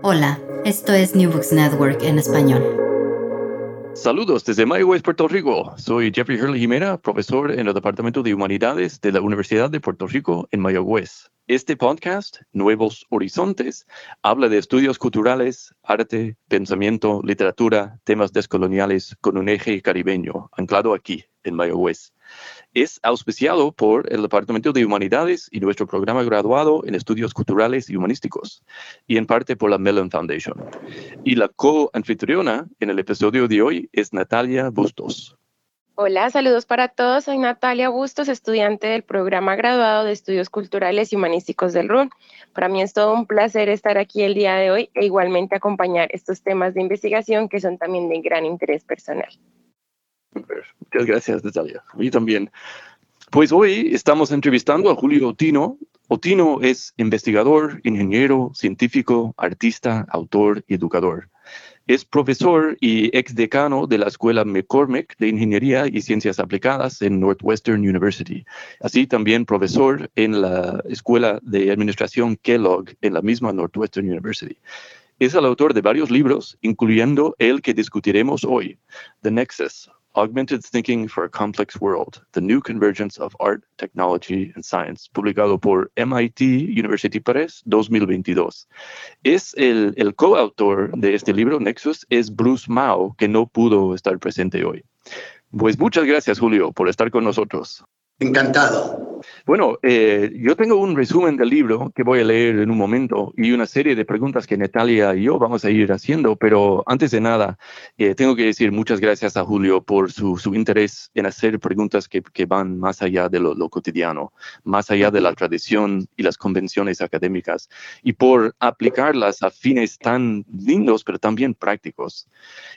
Hola, esto es New Books Network en español. Saludos desde Mayagüez, Puerto Rico. Soy Jeffrey Hurley Jimena, profesor en el Departamento de Humanidades de la Universidad de Puerto Rico en Mayagüez. Este podcast, Nuevos Horizontes, habla de estudios culturales, arte, pensamiento, literatura, temas descoloniales con un eje caribeño, anclado aquí, en Mayagüez es auspiciado por el Departamento de Humanidades y nuestro programa graduado en Estudios Culturales y Humanísticos, y en parte por la Mellon Foundation. Y la co-anfitriona en el episodio de hoy es Natalia Bustos. Hola, saludos para todos. Soy Natalia Bustos, estudiante del programa graduado de Estudios Culturales y Humanísticos del RUN. Para mí es todo un placer estar aquí el día de hoy e igualmente acompañar estos temas de investigación que son también de gran interés personal. Muchas gracias, Natalia. Mí también. Pues hoy estamos entrevistando a Julio Otino. Otino es investigador, ingeniero, científico, artista, autor y educador. Es profesor y exdecano de la Escuela McCormick de Ingeniería y Ciencias Aplicadas en Northwestern University. Así también profesor en la Escuela de Administración Kellogg en la misma Northwestern University. Es el autor de varios libros, incluyendo el que discutiremos hoy, The Nexus, Augmented Thinking for a Complex World, The New Convergence of Art, Technology and Science, publicado por MIT University Press 2022. Es el, el coautor de este libro, Nexus, es Bruce Mao, que no pudo estar presente hoy. Pues muchas gracias, Julio, por estar con nosotros. Encantado. Bueno, eh, yo tengo un resumen del libro que voy a leer en un momento y una serie de preguntas que Natalia y yo vamos a ir haciendo, pero antes de nada, eh, tengo que decir muchas gracias a Julio por su, su interés en hacer preguntas que, que van más allá de lo, lo, cotidiano, más allá de la tradición y las convenciones académicas, y por aplicarlas a fines tan lindos, pero también prácticos.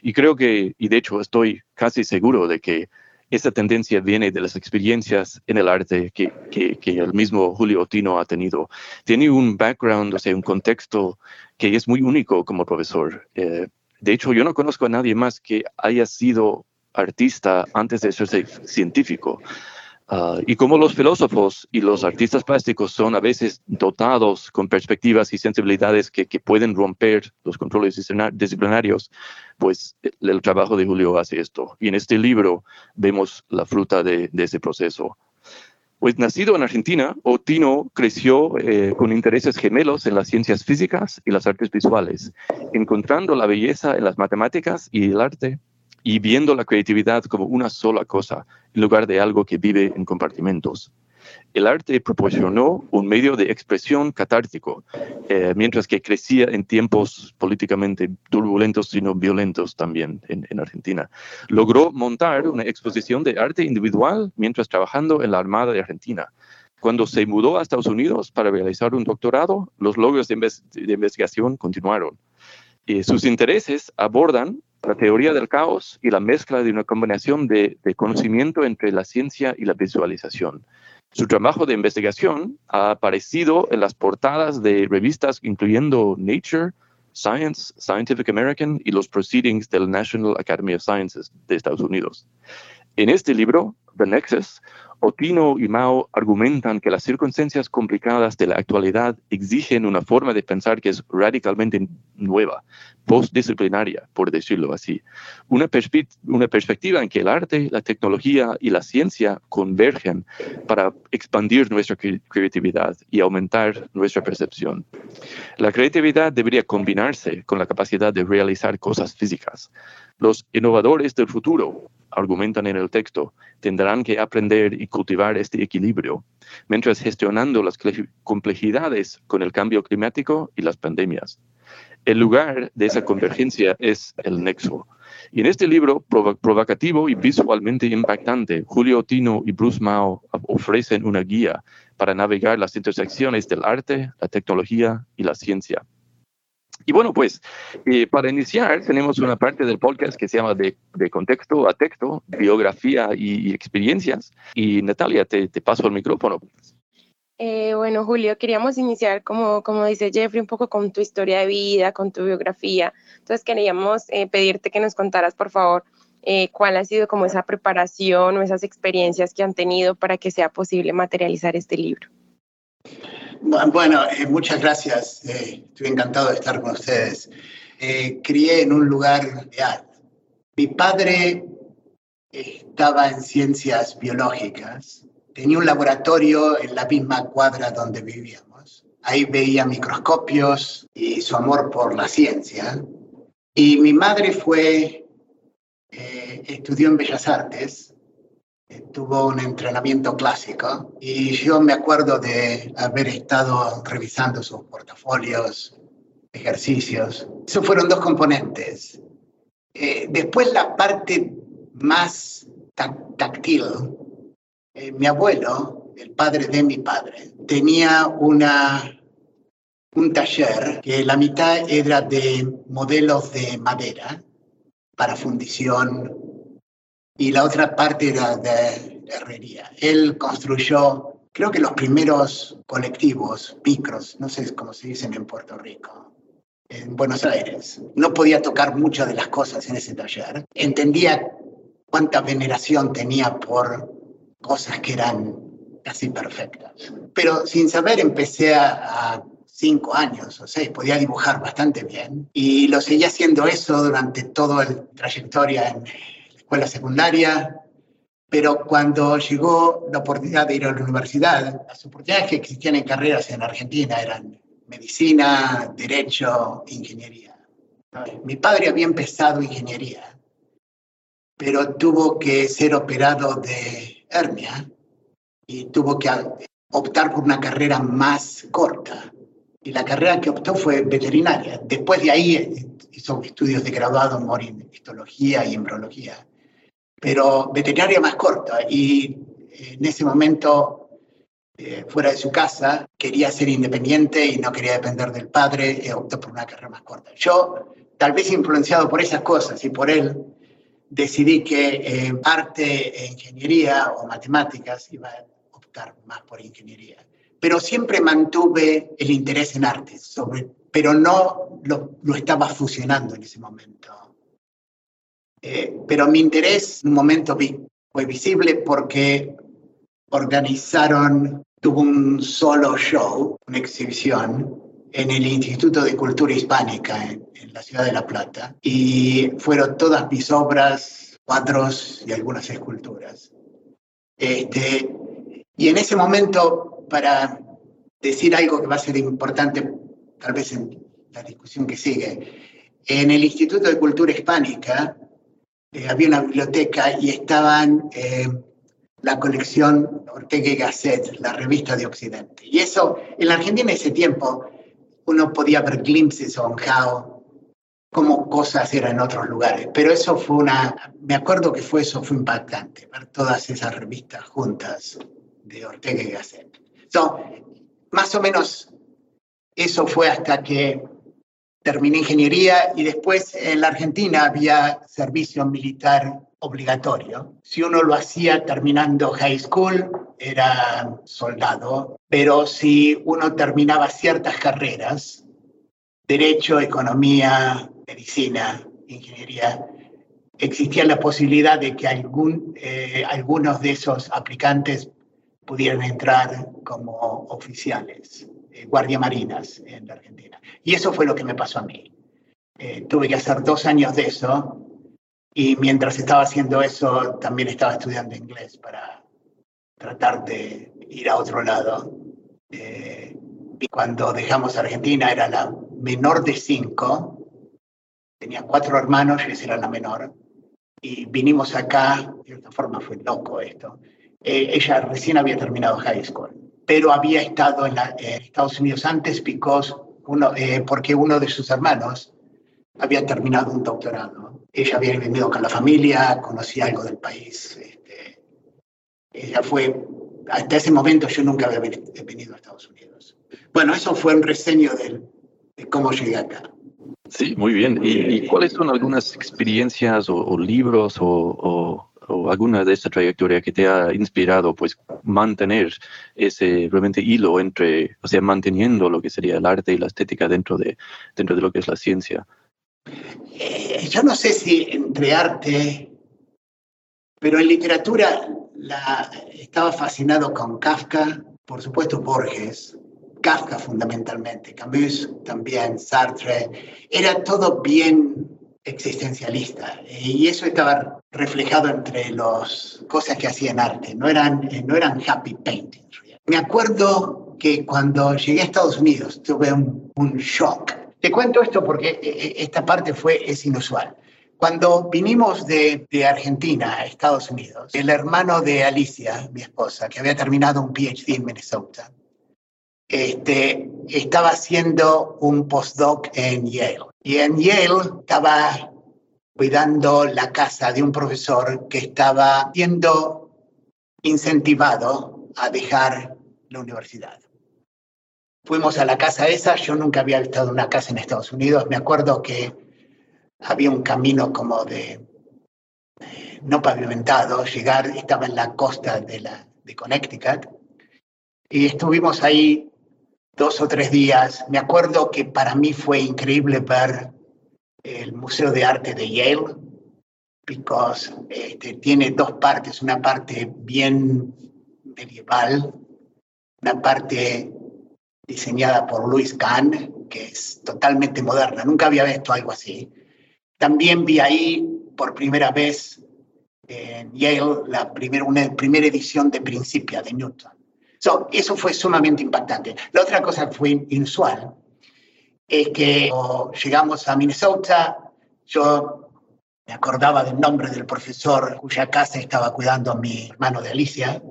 Y creo que, y de hecho estoy casi seguro de que esta tendencia viene de las experiencias en el arte que, que, el mismo Julio Otino ha tenido. Tiene un background, o sea, un contexto que es muy único como profesor. Eh, de hecho, yo no conozco a nadie más que haya sido artista antes de ser científico. Ah, y como los filósofos y los artistas plásticos son a veces dotados con perspectivas y sensibilidades que, que pueden romper los controles disciplinarios, pues el, trabajo de Julio hace esto. Y en este libro vemos la fruta de, ese proceso. Pues nacido en Argentina, Otino creció eh, con intereses gemelos en las ciencias físicas y las artes visuales, encontrando la belleza en las matemáticas y el arte y viendo la creatividad como una sola cosa en lugar de algo que vive en compartimentos. El arte proporcionó un medio de expresión catártico, eh, mientras que crecía en tiempos políticamente turbulentos y no violentos también en, en, Argentina. Logró montar una exposición de arte individual mientras trabajando en la Armada de Argentina. Cuando se mudó a Estados Unidos para realizar un doctorado, los logros de, de investigación continuaron. Y sus intereses abordan la teoría del caos y la mezcla de una combinación de, conocimiento entre la ciencia y la visualización. Su trabajo de investigación ha aparecido en las portadas de revistas incluyendo Nature, Science, Scientific American y los Proceedings del National Academy of Sciences de Estados Unidos. En este libro, The Nexus, Otino y Mao argumentan que las circunstancias complicadas de la actualidad exigen una forma de pensar que es radicalmente nueva, postdisciplinaria, por decirlo así. Una, perspectiva en que el arte, la tecnología y la ciencia convergen para expandir nuestra creatividad y aumentar nuestra percepción. La creatividad debería combinarse con la capacidad de realizar cosas físicas. Los innovadores del futuro argumentan en el texto, tendrán que aprender y cultivar este equilibrio, mientras gestionando las complejidades con el cambio climático y las pandemias. El lugar de esa convergencia es el nexo. Y en este libro provocativo y visualmente impactante, Julio Tino y Bruce Mao ofrecen una guía para navegar las intersecciones del arte, la tecnología y la ciencia. Y bueno, pues eh, para iniciar tenemos una parte del podcast que se llama de, contexto a texto, biografía y, experiencias. Y Natalia, te, paso el micrófono. Eh, bueno, Julio, queríamos iniciar, como, dice Jeffrey, un poco con tu historia de vida, con tu biografía. Entonces queríamos eh, pedirte que nos contaras, por favor, cuál ha sido como esa preparación o esas experiencias que han tenido para que sea posible materializar este libro. Bueno, eh, muchas gracias. Eh, estoy encantado de estar con ustedes. Eh, crié en un lugar real. Mi padre estaba en ciencias biológicas. Tenía un laboratorio en la misma cuadra donde vivíamos. Ahí veía microscopios y su amor por la ciencia. Y mi madre fue, estudió en Bellas Artes tuvo un entrenamiento clásico y yo me acuerdo de haber estado revisando sus portafolios, ejercicios. Esos fueron dos componentes. Eh, después la parte más táctil. Eh, mi abuelo, el padre de mi padre, tenía una, un taller que la mitad era de modelos de madera para fundición y la otra parte era de, herrería. Él construyó, creo que los primeros colectivos, micros, no sé cómo se dicen en Puerto Rico, en Buenos Aires. No podía tocar muchas de las cosas en ese taller. Entendía cuánta veneración tenía por cosas que eran casi perfectas. Pero sin saber empecé a, a cinco años o seis, podía dibujar bastante bien y lo seguía haciendo eso durante toda la trayectoria en la secundaria, pero cuando llegó la oportunidad de ir a la universidad, las oportunidades que existían en carreras en Argentina eran medicina, derecho, ingeniería. Mi padre había empezado ingeniería, pero tuvo que ser operado de hernia y tuvo que optar por una carrera más corta. Y la carrera que optó fue veterinaria. Después de ahí hizo estudios de graduado en histología y embriología pero veterinaria más corta. Y en ese momento, eh, fuera de su casa, quería ser independiente y no quería depender del padre, y optó por una carrera más corta. Yo, tal vez influenciado por esas cosas y por él, decidí que eh, arte ingeniería o matemáticas iba a optar más por ingeniería. Pero siempre mantuve el interés en arte, sobre, pero no lo, lo estaba fusionando en ese momento eh, pero mi interés en un momento fue visible porque organizaron, tuvo un solo show, una exhibición en el Instituto de Cultura Hispánica en, la ciudad de La Plata y fueron todas mis obras, cuadros y algunas esculturas. Este, y en ese momento, para decir algo que va a ser importante tal vez en la discusión que sigue, en el Instituto de Cultura Hispánica eh, había una biblioteca y estaban eh, la colección Ortega y Gasset, la revista de Occidente. Y eso, en la Argentina en ese tiempo, uno podía ver glimpses on how, cómo cosas eran en otros lugares. Pero eso fue una, me acuerdo que fue eso, fue impactante, ver todas esas revistas juntas de Ortega y Gasset. So, más o menos eso fue hasta que terminé ingeniería y después en la Argentina había servicio militar obligatorio. Si uno lo hacía terminando high school, era soldado, pero si uno terminaba ciertas carreras, derecho, economía, medicina, ingeniería, existía la posibilidad de que algún, eh, algunos de esos aplicantes pudieran entrar como oficiales, eh, guardia marinas en la Argentina. Y eso fue lo que me pasó a mí. Eh, tuve que hacer dos años de eso y mientras estaba haciendo eso también estaba estudiando inglés para tratar de ir a otro lado. y cuando dejamos Argentina era la menor de cinco, tenía cuatro hermanos, y esa era la menor, y vinimos acá, de otra forma fue loco esto. Eh, ella recién había terminado high school, pero había estado en, Estados Unidos antes uno, eh, porque uno de sus hermanos había terminado un doctorado. Ella había venido con la familia, conocía algo del país. Este, ella fue, hasta ese momento yo nunca había venido a Estados Unidos. Bueno, eso fue un reseño de cómo llegué acá. Sí, muy bien. ¿Y, cuáles son algunas experiencias o, libros o, alguna de esta trayectoria que te ha inspirado, pues, mantener ese realmente hilo entre, o sea, manteniendo lo que sería el arte y la estética dentro de, dentro de lo que es la ciencia? Eh, yo no sé si entre arte, pero en literatura la, estaba fascinado con Kafka, por supuesto Borges, Kafka fundamentalmente, Camus también, Sartre, era todo bien existencialista y eso estaba reflejado entre las cosas que hacían arte, no eran, no eran happy paintings. Me acuerdo que cuando llegué a Estados Unidos tuve un, shock. Te cuento esto porque eh, eh, esta parte fue, es inusual. Cuando vinimos de, de, Argentina a Estados Unidos, el hermano de Alicia, mi esposa, que había terminado un PhD en Minnesota, este, estaba haciendo un postdoc en Yale. Y en Yale estaba cuidando la casa de un profesor que estaba siendo incentivado a dejar la universidad. Fuimos a la casa esa, yo nunca había estado en una casa en Estados Unidos, me acuerdo que había un camino como de no pavimentado, llegar, estaba en la costa de, la, de Connecticut, y estuvimos ahí dos o tres días. Me acuerdo que para mí fue increíble ver el Museo de Arte de Yale, porque este, tiene dos partes, una parte bien medieval, una parte diseñada por Louis Kahn, que es totalmente moderna. Nunca había visto algo así. También vi ahí por primera vez en Yale la una primera edición de Principia de Newton eso fue sumamente impactante. La otra cosa que fue inusual es que llegamos a Minnesota, yo me acordaba del nombre del profesor cuya casa estaba cuidando a mi hermano de Alicia,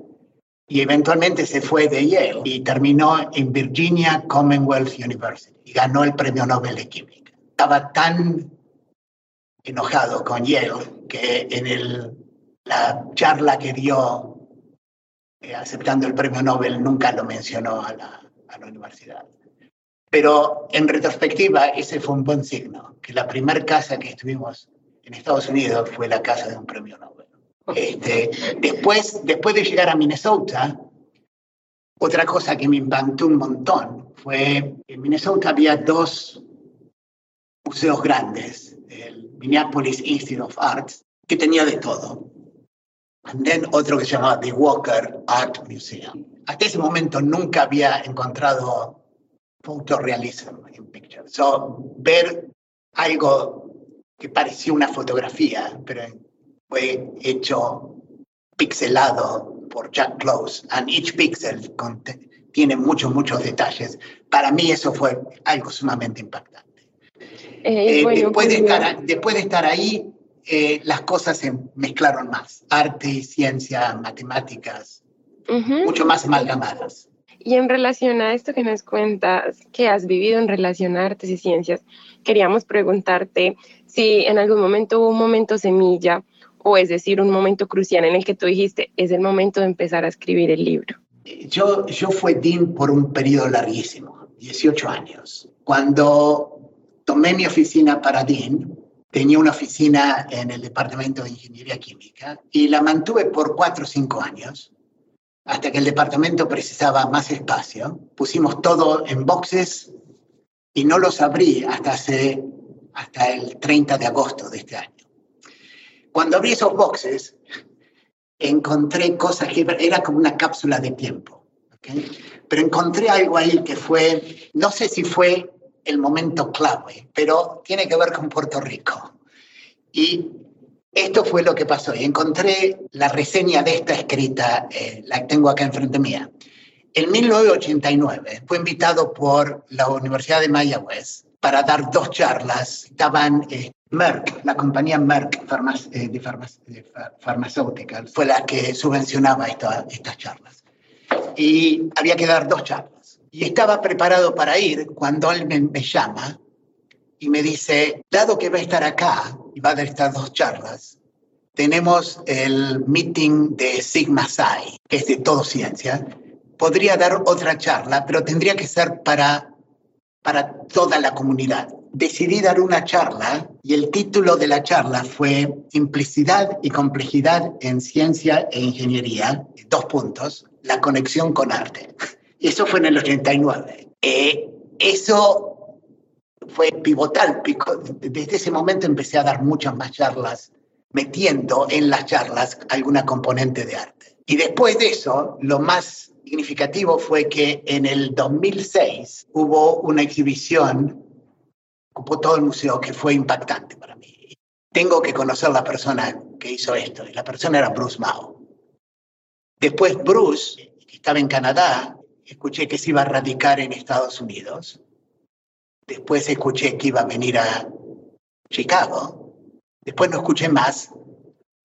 y eventualmente se fue de Yale y terminó en Virginia Commonwealth University y ganó el premio Nobel de Química. Estaba tan enojado con Yale que en el, la charla que dio eh, aceptando el premio Nobel, nunca lo mencionó a la, a la universidad. Pero en retrospectiva, ese fue un buen signo, que la primera casa que estuvimos en Estados Unidos fue la casa de un premio Nobel. Este, después, después de llegar a Minnesota, otra cosa que me impactó un montón fue en Minnesota había dos museos grandes, el Minneapolis Institute of Arts, que tenía de todo. Y then otro que se llamaba The Walker Art Museum. Hasta ese momento nunca había encontrado photorealism en pictures. So, ver algo que parecía una fotografía, pero fue hecho pixelado por Jack Close, and each pixel tiene muchos, muchos detalles. Para mí eso fue algo sumamente impactante. Eh, eh, después, de estar, después de estar ahí, eh, las cosas se mezclaron más, arte y ciencia, matemáticas, mucho más amalgamadas. Y en relación a esto que nos cuentas, que has vivido en relación a artes y ciencias, queríamos preguntarte si en algún momento hubo un momento semilla, o es decir, un momento crucial en el que tú dijiste, es el momento de empezar a escribir el libro. Yo, yo fui Dean por un periodo larguísimo, 18 años. Cuando tomé mi oficina para Dean, tenía una oficina en el Departamento de Ingeniería Química y la mantuve por cuatro o cinco años, hasta que el departamento precisaba más espacio. Pusimos todo en boxes y no los abrí hasta, hace, hasta el 30 de agosto de este año. Cuando abrí esos boxes, encontré cosas que era como una cápsula de tiempo. Pero encontré algo ahí que fue, no sé si fue el momento clave, pero tiene que ver con Puerto Rico. Y esto fue lo que pasó. Y encontré la reseña de esta escrita, eh, la tengo acá enfrente mía. En 1989 fue invitado por la Universidad de Mayagüez para dar dos charlas. Estaban eh, Merck, la compañía Merck eh, de, farmacéutica, fue la que subvencionaba estas charlas. Y había que dar dos charlas. Y estaba preparado para ir cuando él me, llama y me dice, dado que va a estar acá y va a dar estas dos charlas, tenemos el meeting de Sigma Psi, que es de todo ciencia. Podría dar otra charla, pero tendría que ser para, para toda la comunidad decidí dar una charla y el título de la charla fue Simplicidad y complejidad en ciencia e ingeniería, dos puntos, la conexión con arte. Eso fue en el 89. Eh, eso fue pivotal. Desde ese momento empecé a dar muchas más charlas, metiendo en las charlas alguna componente de arte. Y después de eso, lo más significativo fue que en el 2006 hubo una exhibición ocupó todo el museo, que fue impactante para mí. Tengo que conocer la persona que hizo esto, y la persona era Bruce Mao. Después Bruce, que estaba en Canadá, escuché que se iba a radicar en Estados Unidos. Después escuché que iba a venir a Chicago. Después no escuché más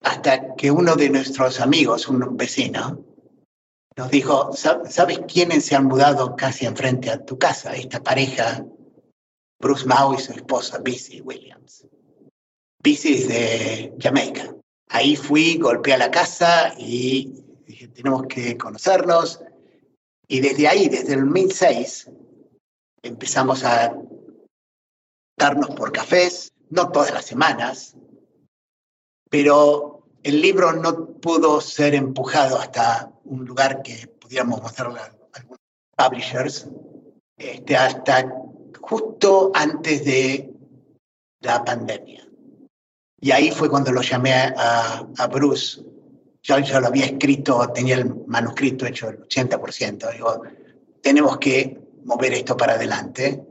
hasta que uno de nuestros amigos, un vecino, nos dijo, ¿sabes quiénes se han mudado casi enfrente a tu casa? Esta pareja Bruce Mao y su esposa, Bessie Williams. Bessie es de Jamaica. Ahí fui, golpeé a la casa y dije, tenemos que conocernos. Y desde ahí, desde el 2006, empezamos a darnos por cafés, no todas las semanas, pero el libro no pudo ser empujado hasta un lugar que pudiéramos mostrarle a algunos publishers, este, hasta justo antes de la pandemia. Y ahí fue cuando lo llamé a, a Bruce. Yo ya lo había escrito, tenía el manuscrito hecho el 80%. Digo, tenemos que mover esto para adelante.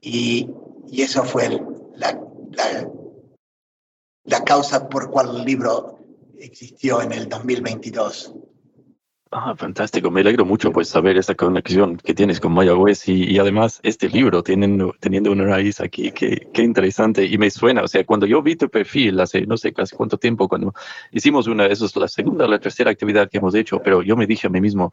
Y, y eso fue la, la, la causa por cual el libro existió en el 2022. Ah, fantástico. Me alegro mucho pues saber esa conexión que tienes con Mayagüez y, y además este libro teniendo, teniendo una raíz aquí. Qué, qué interesante. Y me suena, o sea, cuando yo vi tu perfil hace no sé casi cuánto tiempo, cuando hicimos una, eso es la segunda o la tercera actividad que hemos hecho, pero yo me dije a mí mismo,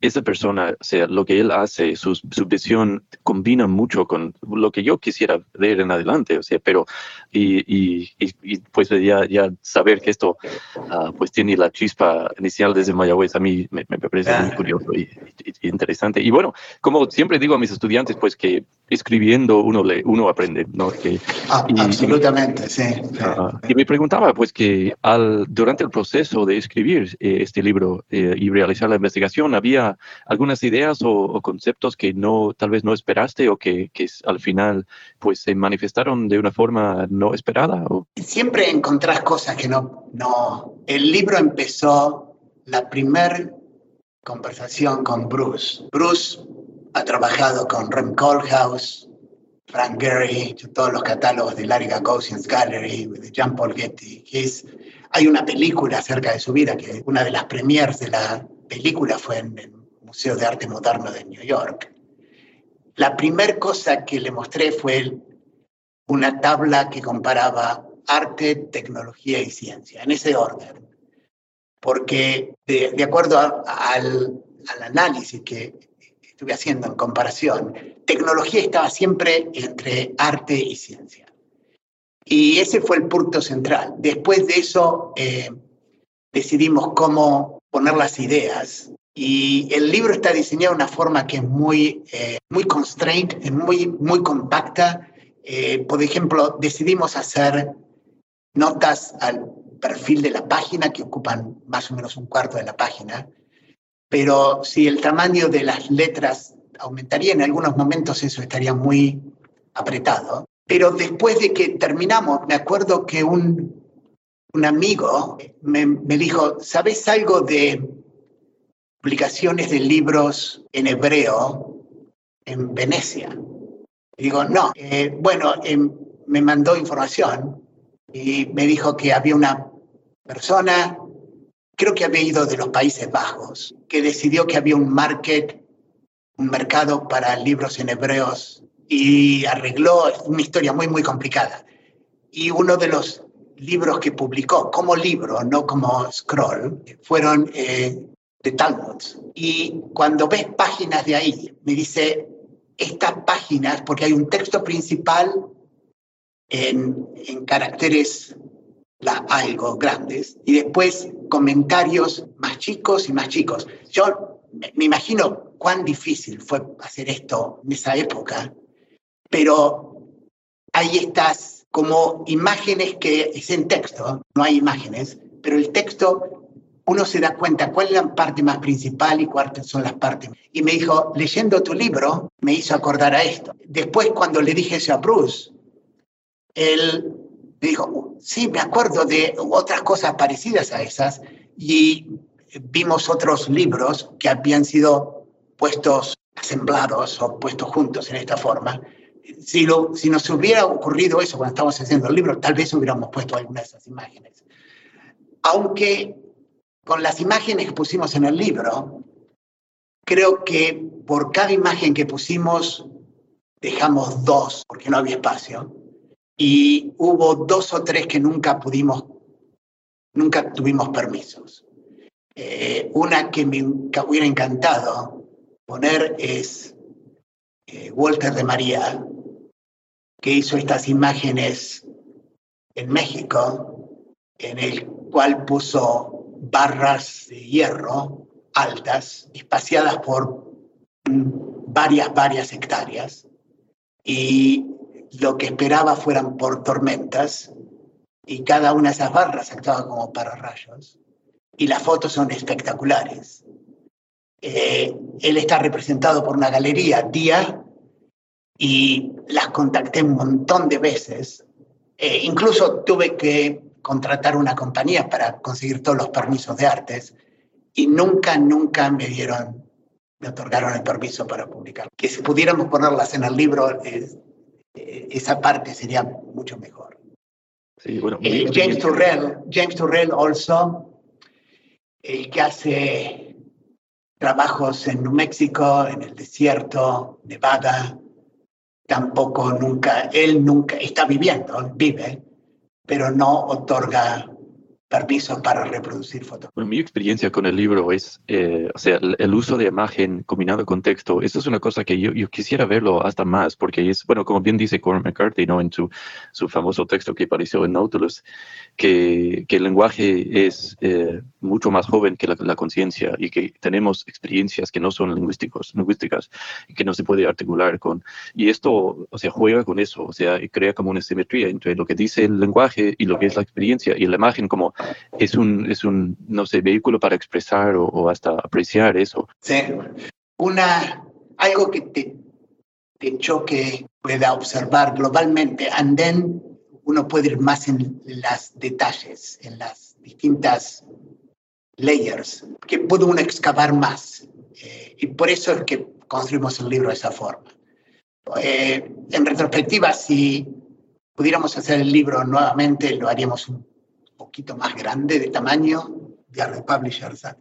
esa persona, o sea, lo que él hace, su, su, visión combina mucho con lo que yo quisiera ver en adelante, o sea, pero, y, y, y pues ya, ya saber que esto, uh, pues tiene la chispa inicial desde Mayagüez, a mí me, me parece muy curioso y, y, interesante. Y bueno, como siempre digo a mis estudiantes, pues que escribiendo uno uno aprende, ¿no? Que, ah, absolutamente, sí. Uh, y me preguntaba, pues, que al, durante el proceso de escribir eh, este libro eh, y realizar la investigación, había algunas ideas o, o, conceptos que no, tal vez no esperaste o que, que, al final pues se manifestaron de una forma no esperada? O... Siempre encontrás cosas que no, no. El libro empezó la primera conversación con Bruce. Bruce ha trabajado con Rem Koolhaas, Frank Gehry, todos los catálogos de Larry Gagosian's Gallery, de Jean Paul Getty. Es, hay una película acerca de su vida, que una de las premiers de la película fue en el Museo de Arte Moderno de New York. La primera cosa que le mostré fue una tabla que comparaba arte, tecnología y ciencia, en ese orden. Porque de, de acuerdo a, al, al análisis que estuve haciendo en comparación, tecnología estaba siempre entre arte y ciencia. Y ese fue el punto central. Después de eso eh, decidimos cómo poner las ideas y el libro está diseñado de una forma que es muy, eh, muy constrained, muy, muy compacta. Eh, por ejemplo, decidimos hacer notas al perfil de la página que ocupan más o menos un cuarto de la página, pero si el tamaño de las letras aumentaría en algunos momentos, eso estaría muy apretado. Pero después de que terminamos, me acuerdo que un, un amigo me, me dijo, ¿sabes algo de publicaciones de libros en hebreo en Venecia? Y digo, no. Eh, bueno, em, me mandó información y me dijo que había una persona, creo que había ido de los Países Bajos, que decidió que había un market, un mercado para libros en hebreos y arregló una historia muy, muy complicada. Y uno de los libros que publicó como libro, no como scroll, fueron eh, Talmud. Y cuando ves páginas de ahí, me dice, estas páginas, porque hay un texto principal en caracteres la, algo grandes y después comentarios más chicos y más chicos. Yo me imagino cuán difícil fue hacer esto en esa época pero hay estas como imágenes que es en texto, no hay imágenes, pero el texto uno se da cuenta cuál es la parte más principal y cuáles son las partes. Y me dijo, leyendo tu libro, me hizo acordar a esto. Después, cuando le dije eso a Bruce, él me dijo, sí, me acuerdo de otras cosas parecidas a esas y vimos otros libros que habían sido puestos asemblados o puestos juntos en esta forma si, lo, si nos hubiera ocurrido eso cuando estábamos haciendo el libro, tal vez hubiéramos puesto alguna de esas imágenes. Aunque con las imágenes que pusimos en el libro, creo que por cada imagen que pusimos, dejamos dos, porque no había espacio, y hubo dos o tres que nunca pudimos, nunca tuvimos permisos. Eh, una que me hubiera encantado poner es eh, Walter de María, que hizo estas imágenes en México, en el cual puso barras de hierro altas, espaciadas por varias, varias hectáreas, y lo que esperaba fueran por tormentas, y cada una de esas barras actuaba como pararrayos, y las fotos son espectaculares. Eh, él está representado por una galería, Día, y las contacté un montón de veces. Eh, incluso tuve que contratar una compañía para conseguir todos los permisos de artes y nunca, nunca me dieron, me otorgaron el permiso para publicar. Que si pudiéramos ponerlas en el libro, eh, esa parte sería mucho mejor. Sí, bueno, eh, James Turrell, James Turrell also, el que hace trabajos en New México, en el desierto, Nevada, tampoco nunca, él nunca está viviendo, vive, pero no otorga permiso para reproducir fotos. Bueno, mi experiencia con el libro es, eh, o sea, el, uso de imagen combinado con texto. Eso es una cosa que yo, yo, quisiera verlo hasta más, porque es, bueno, como bien dice Cormac McCarthy, ¿no? En su, su famoso texto que apareció en Nautilus, que, que el lenguaje es eh, mucho más joven que la, la conciencia y que tenemos experiencias que no son lingüísticos, lingüísticas y que no se puede articular con. Y esto, o sea, juega con eso, o sea, crea como una simetría entre lo que dice el lenguaje y lo que es la experiencia y la imagen como es un, es un no sé, vehículo para expresar o, hasta apreciar eso. Sí, una, algo que te, te choque, pueda observar globalmente, and then uno puede ir más en las detalles, en las distintas layers, que puede uno excavar más. Eh, y por eso es que construimos el libro de esa forma. Eh, en retrospectiva, si pudiéramos hacer el libro nuevamente, lo haríamos un poquito más grande de tamaño. de are publishers that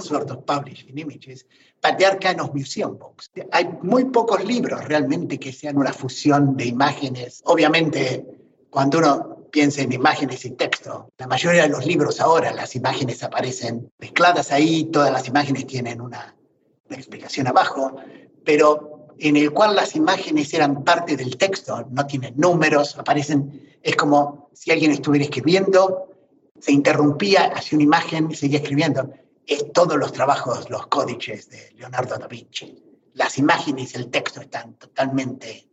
sort of publishing images, but they are museum books. Hay muy pocos libros realmente que sean una fusión de imágenes. Obviamente, cuando uno piensa en imágenes y texto, la mayoría de los libros ahora, las imágenes aparecen mezcladas ahí, todas las imágenes tienen una, una explicación abajo, pero en el cual las imágenes eran parte del texto, no tienen números, aparecen es como si alguien estuviera escribiendo, se interrumpía, hacía una imagen y seguía escribiendo. Es todos los trabajos, los códices de Leonardo da Vinci. Las imágenes y el texto están totalmente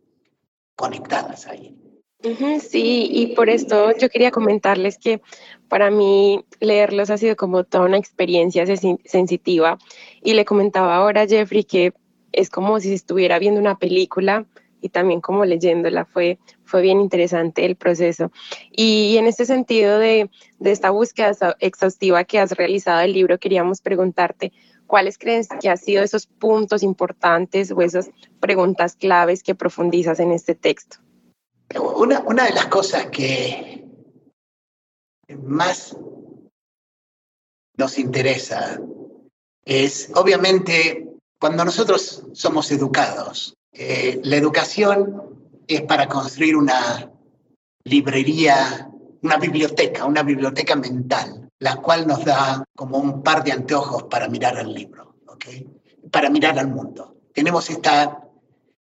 conectadas ahí. Sí, y por esto yo quería comentarles que para mí leerlos ha sido como toda una experiencia sensitiva y le comentaba ahora a Jeffrey que es como si estuviera viendo una película y también como leyéndola fue, fue bien interesante el proceso. Y en este sentido de, de esta búsqueda exhaustiva que has realizado del libro, queríamos preguntarte, ¿cuáles crees que han sido esos puntos importantes o esas preguntas claves que profundizas en este texto? Una, una de las cosas que más nos interesa es, obviamente, cuando nosotros somos educados, eh, la educación es para construir una librería, una biblioteca, una biblioteca mental, la cual nos da como un par de anteojos para mirar al libro, ¿okay? para mirar al mundo. Tenemos esta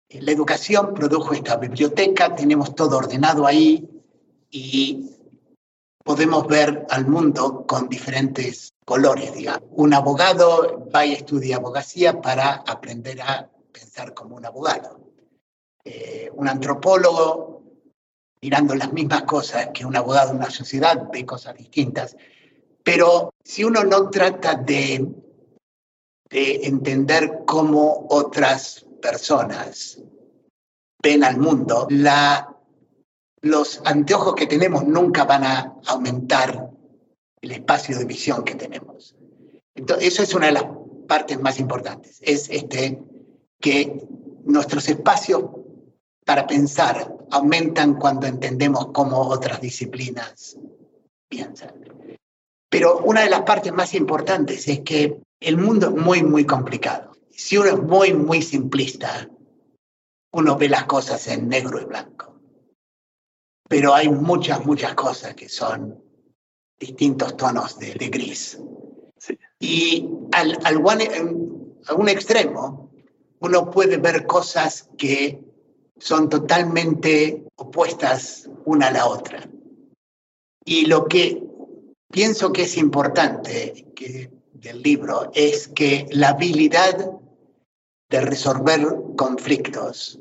la educación produjo esta biblioteca, tenemos todo ordenado ahí y podemos ver al mundo con diferentes colores, digamos. Un abogado va y estudia abogacía para aprender a pensar como un abogado. Eh, un antropólogo, mirando las mismas cosas que un abogado en una sociedad, ve cosas distintas. Pero si uno no trata de, de entender cómo otras personas ven al mundo, la, los anteojos que tenemos nunca van a aumentar el espacio de visión que tenemos. Entonces, eso es una de las partes más importantes, es este, que nuestros espacios para pensar aumentan cuando entendemos cómo otras disciplinas piensan. Pero una de las partes más importantes es que el mundo es muy, muy complicado si uno es muy, muy simplista, uno ve las cosas en negro y blanco. Pero hay muchas, muchas cosas que son distintos tonos de, gris. Y al, al a un extremo, uno puede ver cosas que son totalmente opuestas una a la otra. Y lo que pienso que es importante que, del libro es que la habilidad de resolver conflictos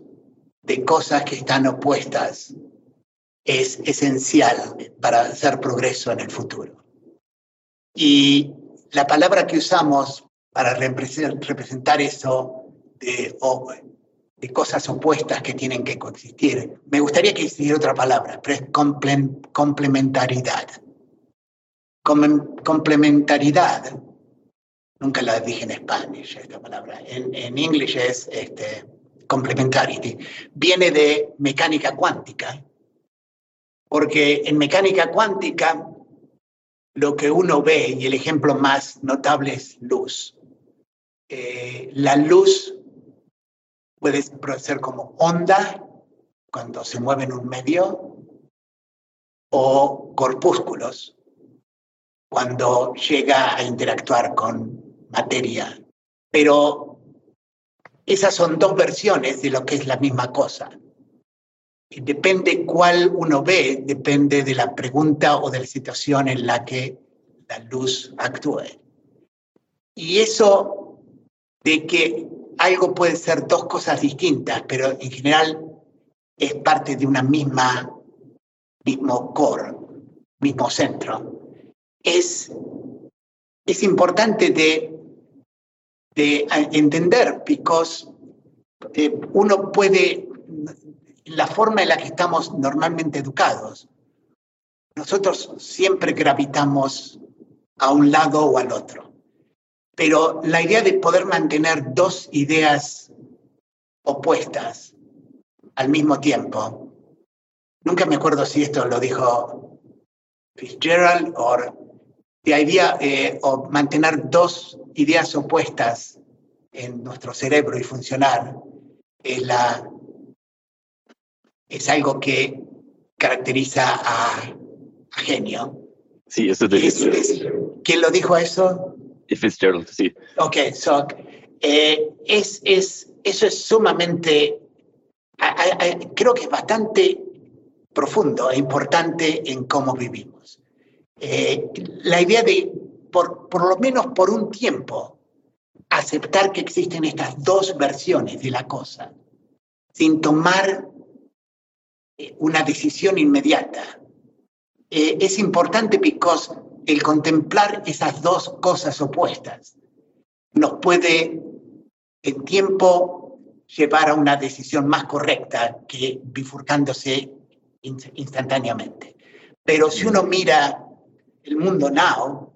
de cosas que están opuestas es esencial para hacer progreso en el futuro. Y la palabra que usamos para representar eso de, cosas opuestas que tienen que coexistir, me gustaría que existiera otra palabra, pero es complementaridad. complementaridad nunca la dije en español esta palabra, en, en inglés es este, complementarity, viene de mecánica cuántica, porque en mecánica cuántica lo que uno ve, y el ejemplo más notable es luz. Eh, la luz puede ser como onda cuando se mueve en un medio, o corpúsculos cuando llega a interactuar con materia, pero esas son dos versiones de lo que es la misma cosa. Depende cuál uno ve, depende de la pregunta o de la situación en la que la luz actúe. Y eso de que algo puede ser dos cosas distintas, pero en general es parte de una misma, mismo core, mismo centro, es, es importante de de entender, because eh, uno puede, la forma en la que estamos normalmente educados, nosotros siempre gravitamos a un lado o al otro. Pero la idea de poder mantener dos ideas opuestas al mismo tiempo, nunca me acuerdo si esto lo dijo Fitzgerald o la idea eh, o mantener dos ideas opuestas en nuestro cerebro y funcionar es, la, es algo que caracteriza a, genio. Sí, eso es, ¿Quién lo dijo eso? Fitzgerald, sí. Ok, so, eh, es, es, eso es sumamente, creo que es bastante profundo e importante en cómo vivimos. Eh, la idea de, por, por lo menos por un tiempo, aceptar que existen estas dos versiones de la cosa, sin tomar una decisión inmediata. Eh, es importante porque el contemplar esas dos cosas opuestas nos puede en tiempo llevar a una decisión más correcta que bifurcándose instantáneamente. Pero si uno mira el mundo now,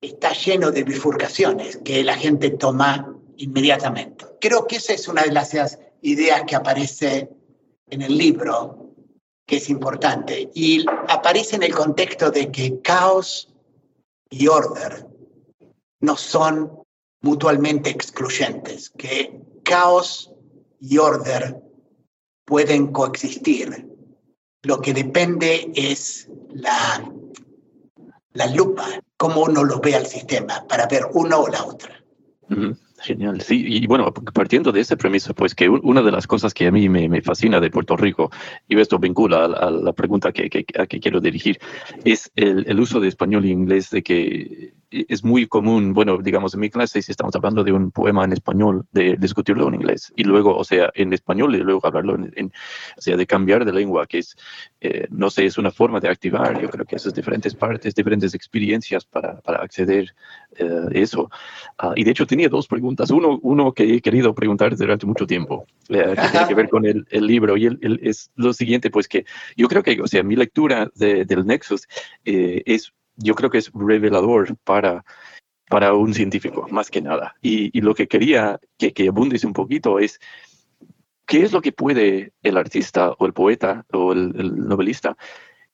está lleno de bifurcaciones que la gente toma inmediatamente. Creo que esa es una de las ideas que aparece en el libro, que es importante, y aparece en el contexto de que caos y order no son mutuamente excluyentes, que caos y order pueden coexistir. Lo que depende es la, la lupa, cómo uno lo ve al sistema, para ver uno o la otra. Genial, sí, y bueno, partiendo de ese premiso, pues que una de las cosas que a mí me, fascina de Puerto Rico, y esto vincula a, la pregunta que, que, a que quiero dirigir, es el, el, uso de español e inglés, de que es muy común, bueno, digamos, en mi clase, si estamos hablando de un poema en español, de, discutirlo en inglés, y luego, o sea, en español y luego hablarlo en, o sea, de cambiar de lengua, que es, eh, no sé, es una forma de activar, yo creo que esas diferentes partes, diferentes experiencias para, para acceder eh, eso. Ah, y de hecho tenía dos preguntas, uno, uno que he querido preguntar durante mucho tiempo, eh, que tiene que ver con el, el libro, y el, es lo siguiente, pues que yo creo que, o sea, mi lectura del Nexus es yo creo que es revelador para, para un científico, más que nada. Y, lo que quería que, que abundes un poquito es, ¿qué es lo que puede el artista o el poeta o el, novelista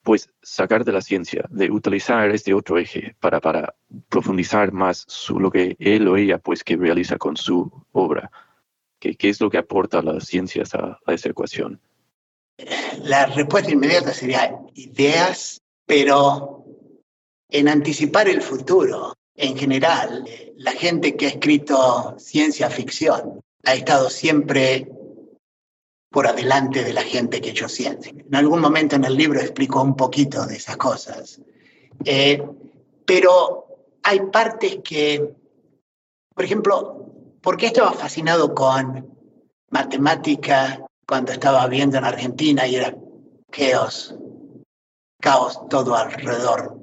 pues sacar de la ciencia, de utilizar este otro eje para, para profundizar más su, lo que él o ella pues que realiza con su obra? ¿Qué, qué es lo que aporta las ciencias a, a esa ecuación? La respuesta inmediata sería ideas, pero en anticipar el futuro. En general, la gente que ha escrito ciencia ficción ha estado siempre por adelante de la gente que hecho ciencia. En algún momento en el libro explico un poquito de esas cosas. Eh, pero hay partes que, por ejemplo, ¿por qué estaba fascinado con matemática cuando estaba viendo en Argentina y era caos, caos todo alrededor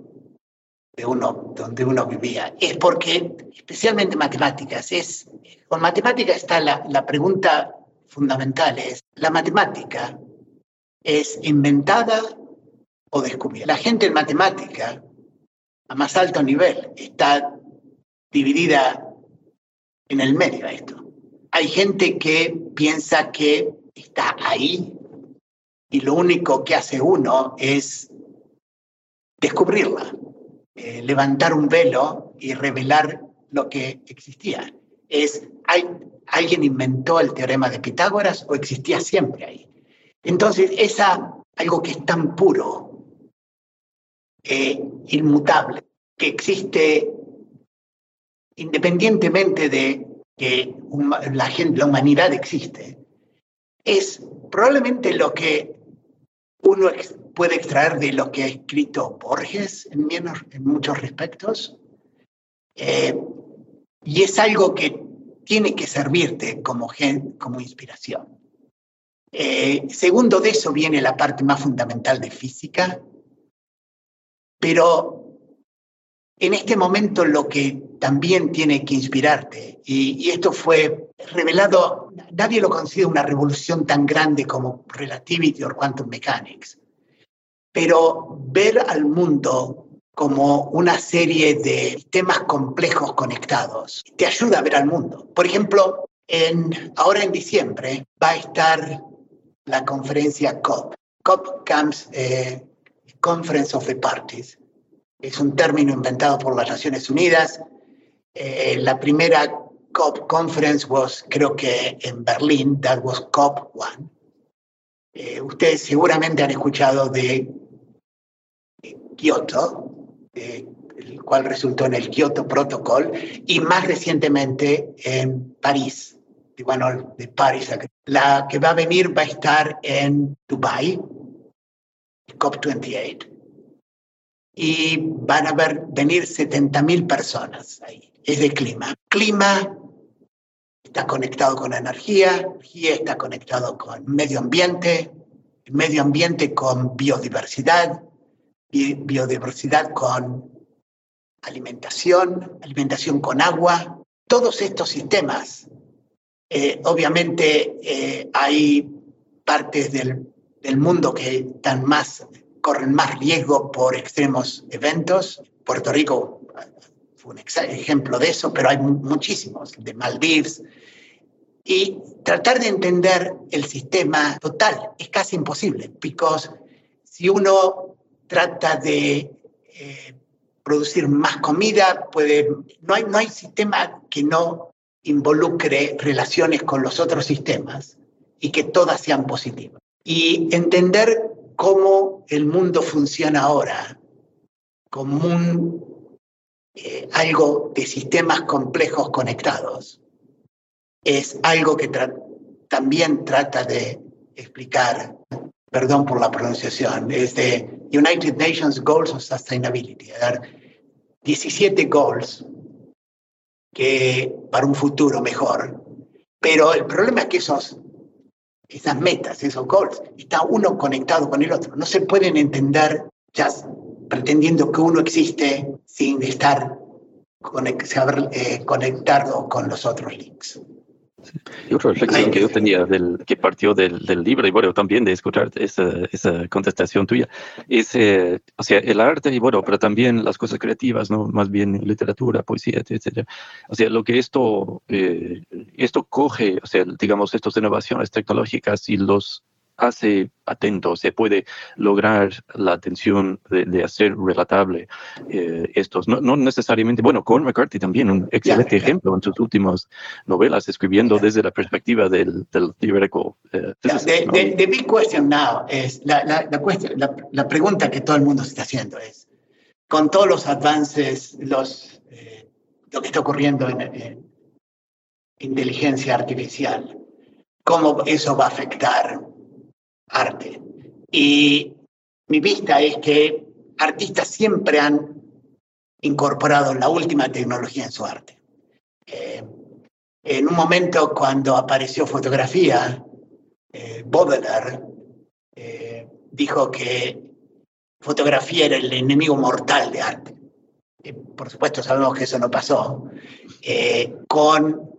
de uno, donde uno vivía, es porque, especialmente matemáticas, es, con matemáticas está la, la pregunta fundamental, es, ¿la matemática es inventada o descubierta? La gente en matemática, a más alto nivel, está dividida en el medio a esto. Hay gente que piensa que está ahí y lo único que hace uno es descubrirla. Eh, levantar un velo y revelar lo que existía. Es, ¿hay, ¿Alguien inventó el teorema de Pitágoras o existía siempre ahí? Entonces, esa, algo que es tan puro, eh, inmutable, que existe independientemente de que la, gente, la humanidad existe, es probablemente lo que uno puede extraer de lo que ha escrito Borges en, muchos respectos. Eh, y es algo que tiene que servirte como, como inspiración. Eh, segundo de eso viene la parte más fundamental de física, pero en este momento lo que también tiene que inspirarte, y, y, esto fue revelado, nadie lo considera una revolución tan grande como Relativity o Quantum Mechanics, pero ver al mundo como una serie de sistemas complejos conectados te ayuda a ver al mundo. Por ejemplo, en, ahora en diciembre va a estar la conferencia COP. COP comes eh, Conference of the Parties. Es un término inventado por las Naciones Unidas. Eh, la primera COP conference was, creo que en Berlín, that was COP 1. Eh, ustedes seguramente han escuchado de Kioto, eh, el cual resultó en el Kyoto Protocol, y más recientemente en París, bueno, de París. La que va a venir va a estar en Dubai, COP28. Y van a ver, venir 70.000 personas ahí. Es de clima. Clima está conectado con energía, energía está conectado con medio ambiente, medio ambiente con biodiversidad, biodiversidad con alimentación, alimentación con agua, todos estos sistemas. Eh, obviamente eh, hay partes del, del, mundo que están más, corren más riesgo por extremos eventos. Puerto Rico fue un ejemplo de eso, pero hay muchísimos, de Maldives. Y tratar de entender el sistema total es casi imposible, porque si uno trata de eh, producir más comida, puede, no, hay, no hay sistema que no involucre relaciones con los otros sistemas y que todas sean positivas. Y entender cómo el mundo funciona ahora como un, eh, algo de sistemas complejos conectados es algo que también trata de explicar, perdón por la pronunciación, es de United Nations Goals of Sustainability, 17 goals que, para un futuro mejor. Pero el problema es que esos, esas metas, esos goals, está uno conectado con el otro. No se pueden entender ya pretendiendo que uno existe sin estar saber, eh, conectado con los otros links. Y otra reflexión que yo tenía, del, que partió del, del, libro, y bueno, también de escuchar esa, esa contestación tuya, es, eh, o sea, el arte, y bueno, pero también las cosas creativas, ¿no? Más bien literatura, poesía, etcétera. O sea, lo que esto, eh, esto coge, o sea, digamos, estas innovaciones tecnológicas y los hace atento, se puede lograr la atención de, hacer relatable eh, estos. No, no, necesariamente, bueno, con McCarthy también, un excelente ejemplo en sus últimas novelas, escribiendo desde la perspectiva del, del theoretical. Uh, the, big question now es, la, la, la, la, pregunta que todo el mundo se está haciendo es, con todos los avances, los, eh, lo que está ocurriendo en, en inteligencia artificial, cómo eso va a afectar arte. Y mi vista es que artistas siempre han incorporado la última tecnología en su arte. Eh, en un momento cuando apareció fotografía, eh, Baudelaire eh, dijo que fotografía era el enemigo mortal de arte. por supuesto sabemos que eso no pasó. con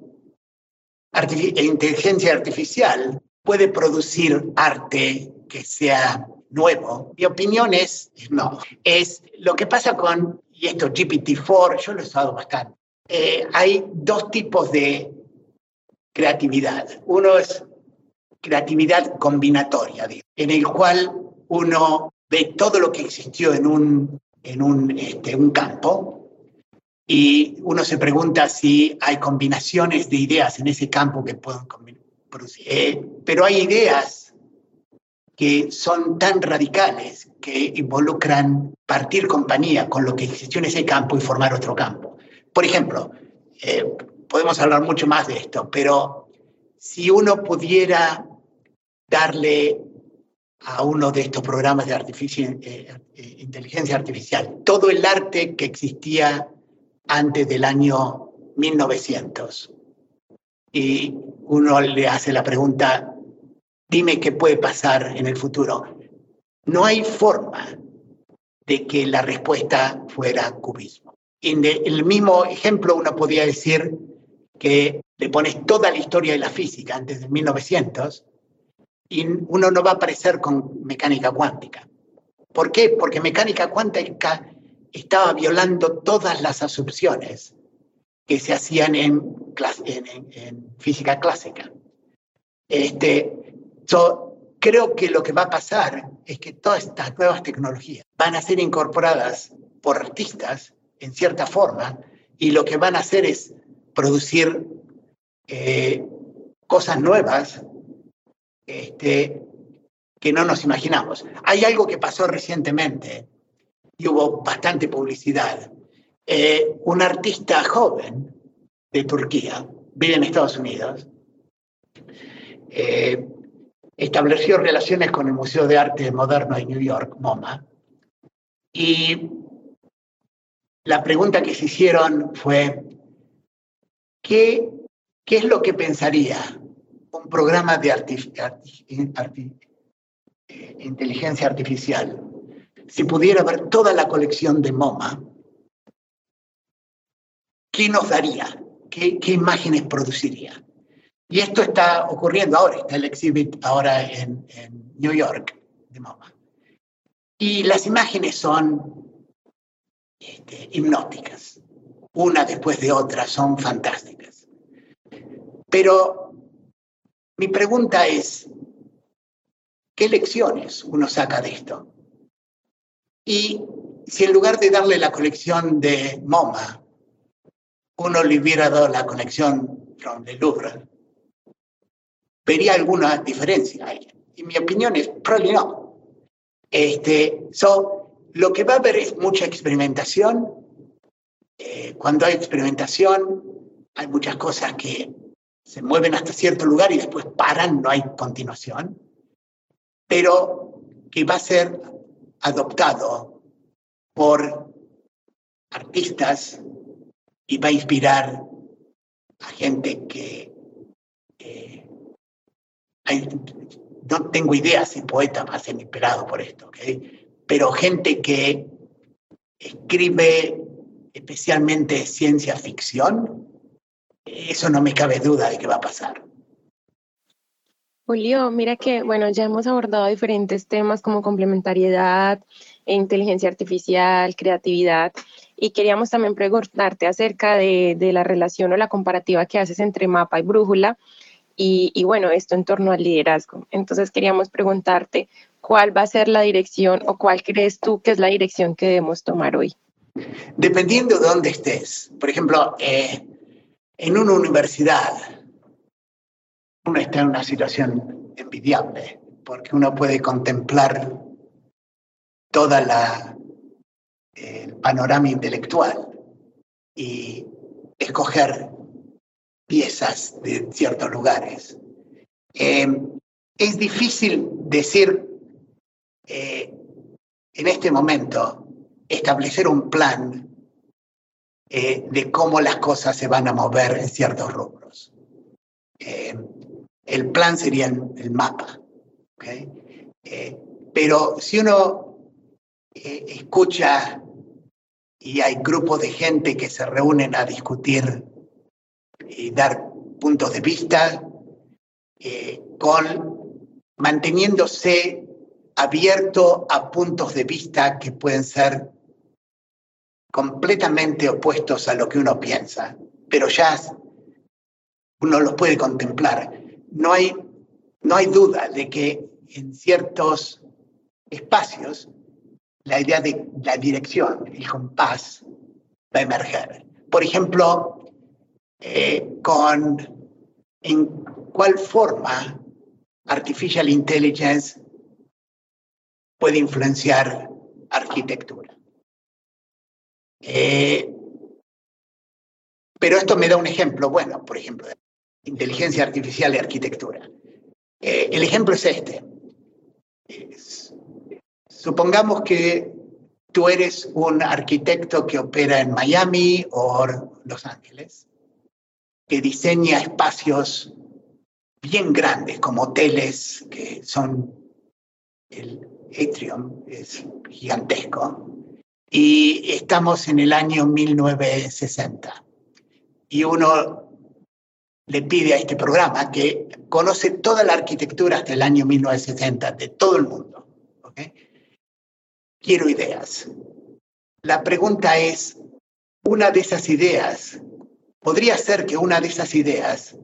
inteligencia artificial puede producir arte que sea nuevo. Mi opinión es, no, es lo que pasa con, y esto GPT-4, yo lo he usado bastante, eh, hay dos tipos de creatividad. Uno es creatividad combinatoria, en el cual uno ve todo lo que existió en un, en un, este, un campo y uno se pregunta si hay combinaciones de ideas en ese campo que pueden eh, pero hay ideas que son tan radicales que involucran partir compañía con lo que existió en ese campo y formar otro campo. Por ejemplo, eh, podemos hablar mucho más de esto, pero si uno pudiera darle a uno de estos programas de eh, inteligencia artificial todo el arte que existía antes del año 1900 y uno le hace la pregunta, dime qué puede pasar en el futuro. No hay forma de que la respuesta fuera cubismo. En el mismo ejemplo uno podría decir que le pones toda la historia de la física antes de 1900 y uno no va a aparecer con mecánica cuántica. ¿Por qué? Porque mecánica cuántica estaba violando todas las asunciones que se hacían en, física clásica. Este, creo que lo que va a pasar es que todas estas nuevas tecnologías van a ser incorporadas por artistas en cierta forma y lo que van a hacer es producir eh, cosas nuevas este, que no nos imaginamos. Hay algo que pasó recientemente y hubo bastante publicidad eh, un artista joven de Turquía, vive en Estados Unidos, eh, estableció relaciones con el Museo de Arte Moderno de New York, MoMA, y la pregunta que se hicieron fue, ¿qué, qué es lo que pensaría un programa de eh, inteligencia artificial, si pudiera ver toda la colección de MoMA, ¿qué nos daría? ¿Qué, imágenes produciría? Y esto está ocurriendo ahora, está el exhibit ahora en, New York de MoMA. Y las imágenes son este, hipnóticas, una después de otra, son fantásticas. Pero mi pregunta es, ¿qué lecciones uno saca de esto? Y si en lugar de darle la colección de MoMA, uno le hubiera dado la colección from the Louvre, vería alguna diferencia ahí. Y mi opinión es, probablemente no. Este, so, lo que va a haber es mucha experimentación. Eh, cuando hay experimentación, hay muchas cosas que se mueven hasta cierto lugar y después paran, no hay continuación. Pero que va a ser adoptado por artistas y va a inspirar a gente que no tengo idea si poeta va a ser inspirado por esto, pero gente que escribe especialmente ciencia ficción, eso no me cabe duda de que va a pasar. Julio, mira que, bueno, ya hemos abordado diferentes temas como complementariedad, inteligencia artificial, creatividad, y queríamos también preguntarte acerca de, la relación o la comparativa que haces entre mapa y brújula, y, y, bueno, esto en torno al liderazgo. Entonces queríamos preguntarte cuál va a ser la dirección o cuál crees tú que es la dirección que debemos tomar hoy. Dependiendo de dónde estés. Por ejemplo, eh, en una universidad, uno está en una situación envidiable, porque uno puede contemplar toda la el panorama intelectual y escoger piezas de ciertos lugares. Eh, es difícil decir eh, en este momento, establecer un plan eh, de cómo las cosas se van a mover en ciertos rubros. el plan sería el, mapa. pero si uno escucha y hay grupos de gente que se reúnen a discutir y dar puntos de vista, eh, con manteniéndose abierto a puntos de vista que pueden ser completamente opuestos a lo que uno piensa, pero ya uno los puede contemplar. No hay, no hay duda de que en ciertos espacios la idea de la dirección, el compás, va a emerger. Por ejemplo, eh, con en cuál forma artificial intelligence puede influenciar arquitectura. Eh, pero esto me da un ejemplo, bueno, por ejemplo, de inteligencia artificial y arquitectura. Eh, el ejemplo es este. Supongamos que tú eres un arquitecto que opera en Miami o Los Ángeles, que diseña espacios bien grandes como hoteles que son el atrium, es gigantesco, y estamos en el año 1960. Y uno le pide a este programa que conoce toda la arquitectura hasta el año 1960 de todo el mundo. ¿okay? Quiero ideas. La pregunta es, una de esas ideas, podría ser que una de esas ideas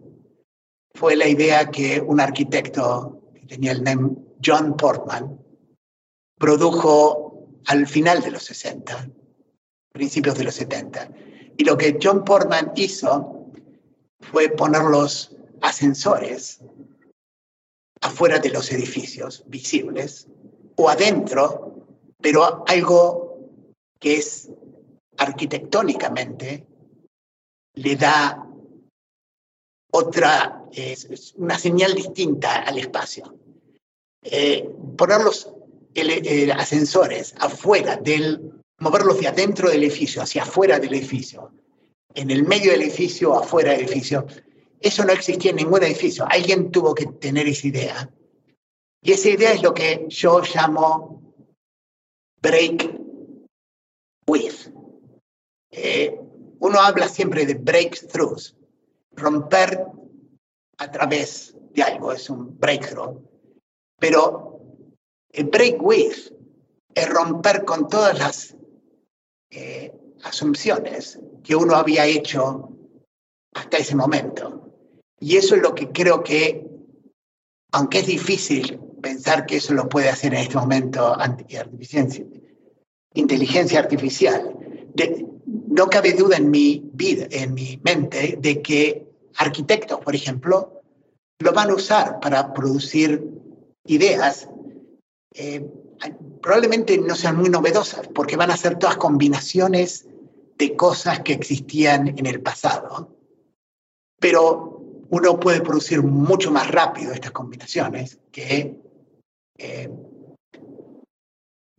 fue la idea que un arquitecto que tenía el nombre John Portman produjo al final de los 60, principios de los 70. Y lo que John Portman hizo fue poner los ascensores afuera de los edificios visibles o adentro pero algo que es arquitectónicamente le da otra, una señal distinta al espacio. Eh, poner los ascensores afuera del, moverlos de adentro del edificio hacia afuera del edificio, en el medio del edificio afuera del edificio, eso no existía en ningún edificio. Alguien tuvo que tener esa idea Y esa idea es lo que yo llamo break with. Eh, uno habla siempre de breakthroughs, romper a través de algo, es un breakthrough. Pero el break with es romper con todas las eh, asunciones que uno había hecho hasta ese momento. Y eso es lo que creo que, aunque es difícil pensar que eso lo puede hacer en este momento inteligencia artificial, no cabe duda en mi vida, en mi mente, de que arquitectos, por ejemplo, lo van a usar para producir ideas. Eh, probablemente no sean muy novedosas, porque van a ser todas combinaciones de cosas que existían en el pasado. Pero uno puede producir mucho más rápido estas combinaciones que, eh,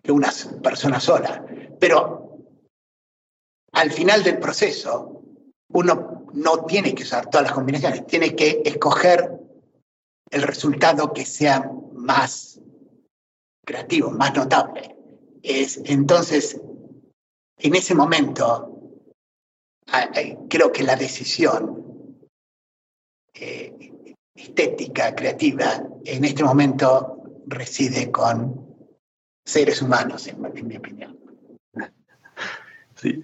que una persona sola. Pero al final del proceso, uno no tiene que usar todas las combinaciones, tiene que escoger el resultado que sea más creativo, más notable. Es, entonces, en ese momento, creo que la decisión eh, estética, creativa, en este momento reside con seres humanos, en, mi opinión. Sí,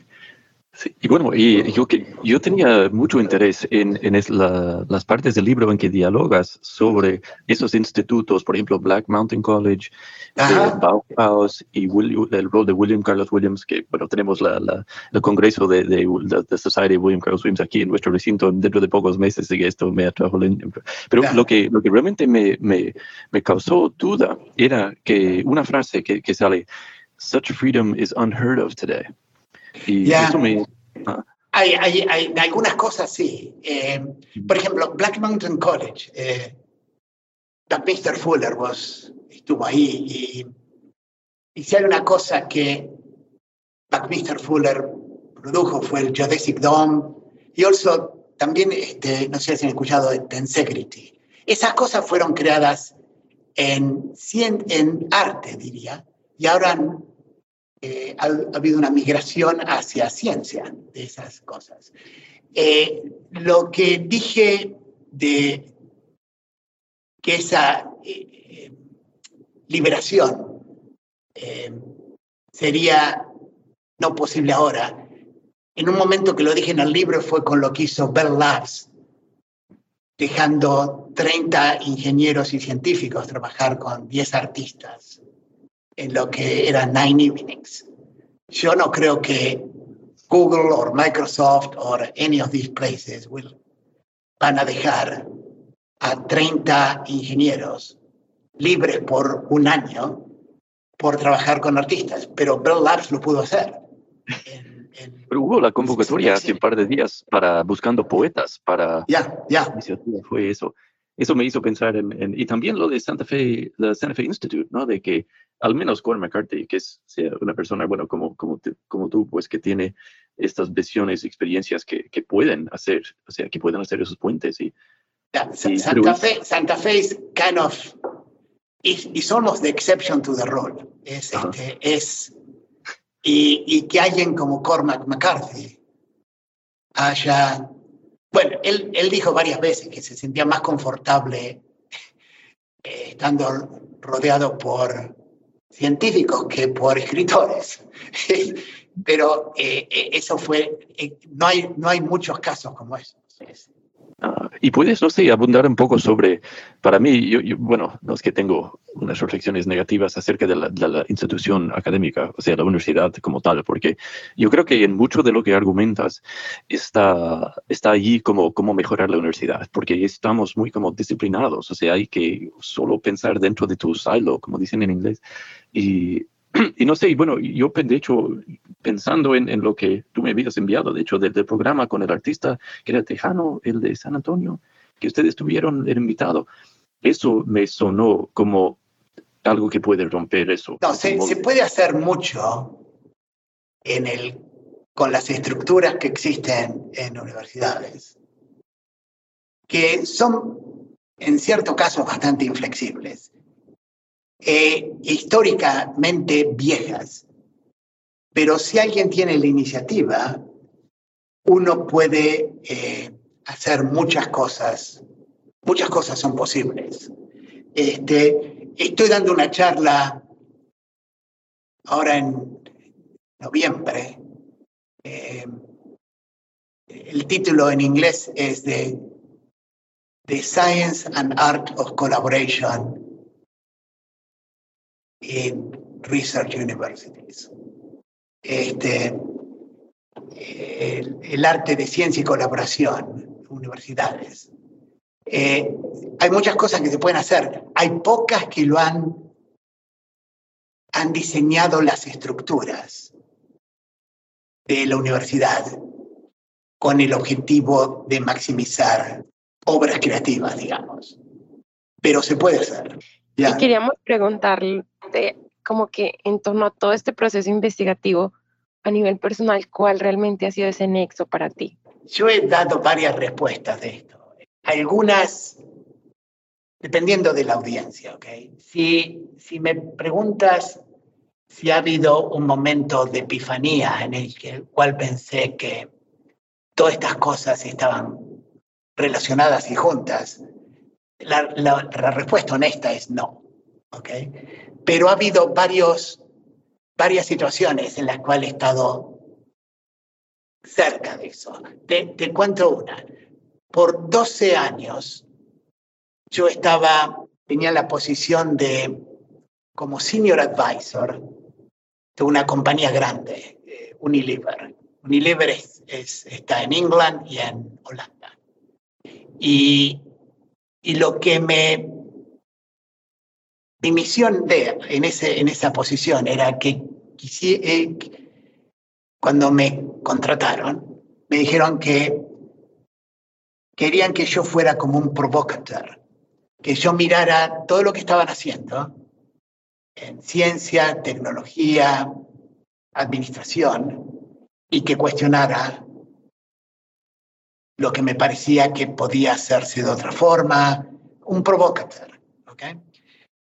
y bueno, y yo, yo tenía mucho interés en, en las partes del libro en que dialogas sobre esos institutos, por ejemplo, Black Mountain College, eh, Bauhaus y el rol de William Carlos Williams, que bueno, tenemos la, la, el congreso de, de, de, Society William Carlos Williams aquí en nuestro recinto dentro de pocos meses, y esto me atrajo. Pero lo, que, lo que realmente me, me, me, causó duda era que una frase que, que sale, such freedom is unheard of today. Y eso me... Hay, hay, hay, algunas cosas, sí. Eh, por ejemplo, Black Mountain College. Eh, Mr. Fuller was, estuvo ahí y, y si hay una cosa que Mr. Fuller produjo fue el Geodesic Dome y also también, este, no sé si han escuchado Tensegrity. Esas cosas fueron creadas en, en arte, diría, y ahora eh, ha, habido una migración hacia ciencia de esas cosas. Eh, lo que dije de que esa eh, liberación sería no posible ahora, en un momento que lo dije en el libro fue con lo que hizo Bell Labs, dejando 30 ingenieros y científicos trabajar con 10 artistas en lo que era Nine Evenings. Yo no creo que Google o Microsoft o any of these places will, van a dejar a 30 ingenieros libres por un año por trabajar con artistas, pero Bell Labs lo pudo hacer. pero hubo la convocatoria hace un par de días para buscando poetas para ya ya fue eso eso me hizo pensar en, y también lo de Santa Fe the Santa Fe Institute no de que al menos Corey McCarthy, que es sea una persona, bueno, como, como, como tú, pues que tiene estas visiones, experiencias que, que pueden hacer, o sea, que pueden hacer esos puentes. Y, Santa, Fe, Santa Fe es kind of, is, almost the exception to the rule. Es, este, es y, y, que alguien como Cormac McCarthy haya, bueno, él, él dijo varias veces que se sentía más confortable eh, estando rodeado por científicos que por escritores. Pero eh, eh, eso fue, no, hay, no hay muchos casos como esos. Y puedes, no sé, abundar un poco sobre, para mí, yo, bueno, no es que tengo unas reflexiones negativas acerca de la, institución académica, o sea, la universidad como tal, porque yo creo que en mucho de lo que argumentas está, está allí como cómo mejorar la universidad, porque estamos muy como disciplinados, o sea, hay que solo pensar dentro de tu silo, como dicen en inglés, y y no sé, bueno, yo de hecho, pensando en, en, lo que tú me habías enviado, de hecho, del, programa con el artista que era tejano, el de San Antonio, que ustedes tuvieron el invitado, eso me sonó como algo que puede romper eso. No, se, se puede hacer mucho en el, con las estructuras que existen en universidades, que son en cierto caso bastante inflexibles. Eh, históricamente viejas. Pero si alguien tiene la iniciativa, uno puede eh, hacer muchas cosas. Muchas cosas son posibles. Este, estoy dando una charla ahora en noviembre. Eh, el título en inglés es de The Science and Art of Collaboration in Research Universities. Este, el, arte de ciencia y colaboración universidades. Eh, hay muchas cosas que se pueden hacer. Hay pocas que lo han, han diseñado las estructuras de la universidad con el objetivo de maximizar obras creativas, digamos. Pero se puede hacer. Y queríamos preguntarle, como que en torno a todo este proceso investigativo, a nivel personal, ¿cuál realmente ha sido ese nexo para ti? Yo he dado varias respuestas de esto. Algunas, dependiendo de la audiencia, ¿ok? Si, si me preguntas si ha habido un momento de epifanía en el cual pensé que todas estas cosas estaban relacionadas y juntas, la, la, respuesta honesta es no. ¿okay? Pero ha habido varios, varias situaciones en las cuales he estado cerca de eso. Te, te cuento una. Por 12 años yo estaba, tenía la posición de como senior advisor de una compañía grande, eh, Unilever. Unilever es, está en England y en Holanda. Y, y lo que me... Mi misión de, en, ese, en esa posición era que eh, cuando me contrataron, me dijeron que querían que yo fuera como un provocador, que yo mirara todo lo que estaban haciendo en ciencia, tecnología, administración, y que cuestionara lo que me parecía que podía hacerse de otra forma, un provocador. ¿okay?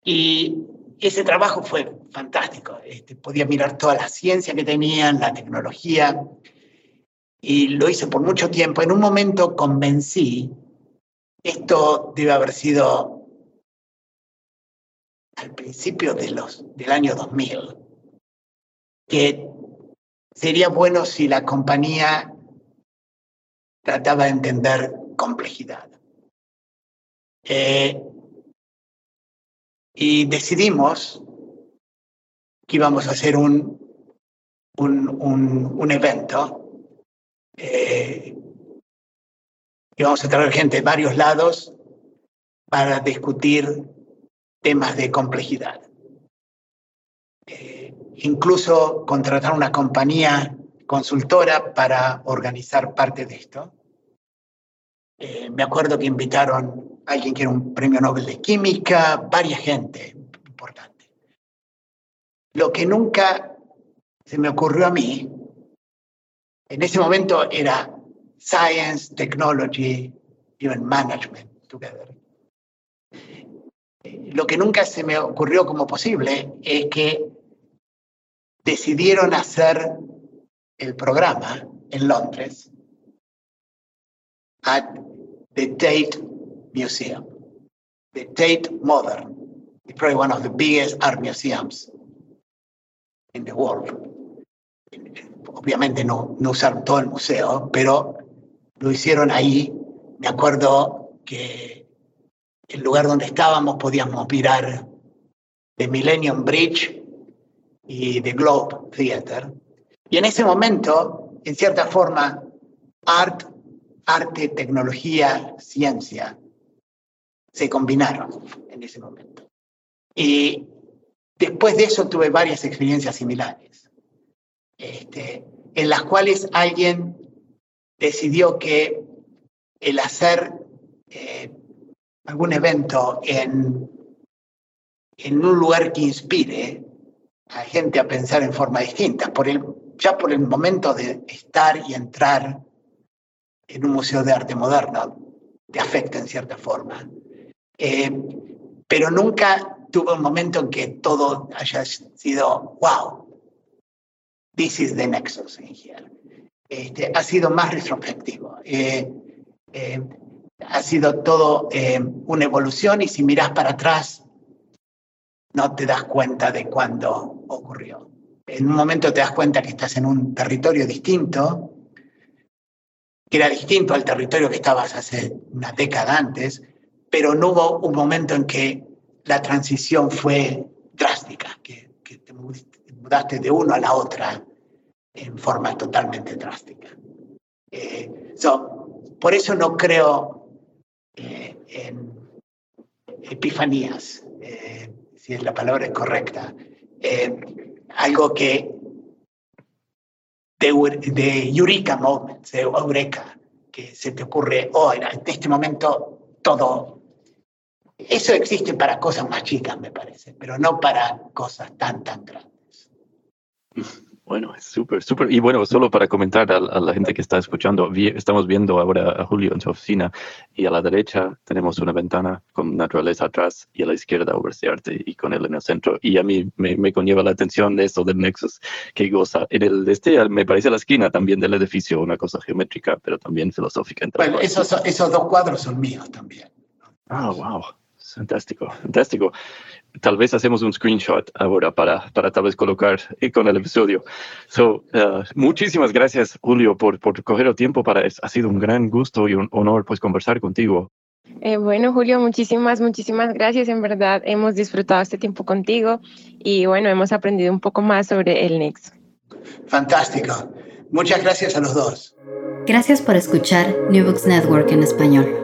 Y ese trabajo fue fantástico. Este, podía mirar toda la ciencia que tenían, la tecnología, y lo hice por mucho tiempo. En un momento convencí, esto debe haber sido al principio de los, del año 2000, que sería bueno si la compañía trataba de entender complejidad. Eh, y decidimos que íbamos a hacer un, un, evento. Eh, íbamos a traer gente de varios lados para discutir temas de complejidad. Eh, incluso contratar una compañía consultora para organizar parte de esto. Eh, me acuerdo que invitaron a alguien que era un premio Nobel de Química, varias gente importante. Lo que nunca se me ocurrió a mí, en ese momento era Science, Technology, Even Management Together. Eh, lo que nunca se me ocurrió como posible es que decidieron hacer el programa en Londres at the Tate Museum. The Tate Modern is probably one of the biggest art museums in the world. Obviamente no, no usaron todo el museo, pero lo hicieron ahí. Me acuerdo que el lugar donde estábamos podíamos mirar the Millennium Bridge y The Globe Theater. Y en ese momento, en cierta forma, art, arte, tecnología, ciencia se combinaron en ese momento. Y después de eso tuve varias experiencias similares, este, en las cuales alguien decidió que el hacer eh, algún evento en, en un lugar que inspire a gente a pensar en forma distinta, por el, ya por el momento de estar y entrar en un museo de arte moderno, te afecta en cierta forma. Eh, pero nunca tuve un momento en que todo haya sido, wow, this is the nexus in here. Este, ha sido más retrospectivo. Eh, eh, ha sido todo eh, una evolución y si miras para atrás, no te das cuenta de cuándo ocurrió. En un momento te das cuenta que estás en un territorio distinto, que era distinto al territorio que estabas hace una década antes, pero no hubo un momento en que la transición fue drástica, que, te mudaste de uno a la otra en forma totalmente drástica. Eh, por eso no creo eh, en epifanías, eh, si es la palabra es correcta. Algo que de, de Eureka Moments, de Eureka, que se te ocurre, oh, en este momento todo. Eso existe para cosas más chicas, me parece, pero no para cosas tan, tan grandes. Bueno, es súper, súper. Y bueno, solo para comentar a, la gente que está escuchando, estamos viendo ahora a Julio en su oficina y a la derecha tenemos una ventana con naturaleza atrás y a la izquierda obras de arte y con él en el centro. Y a mí me, conlleva la atención de eso del Nexus que goza. En el este me parece la esquina también del edificio, una cosa geométrica, pero también filosófica. Bueno, esos, esos dos cuadros son míos también. Ah, wow. Fantástico, fantástico. Tal vez hacemos un screenshot ahora para, para tal vez colocar con el episodio. So, uh, muchísimas gracias, Julio, por, por coger el tiempo para Ha sido un gran gusto y un honor pues conversar contigo. Eh, bueno, Julio, muchísimas, muchísimas gracias. En verdad, hemos disfrutado este tiempo contigo y bueno, hemos aprendido un poco más sobre el Nexo. Fantástico. Muchas gracias a los dos. Gracias por escuchar New Books Network en español.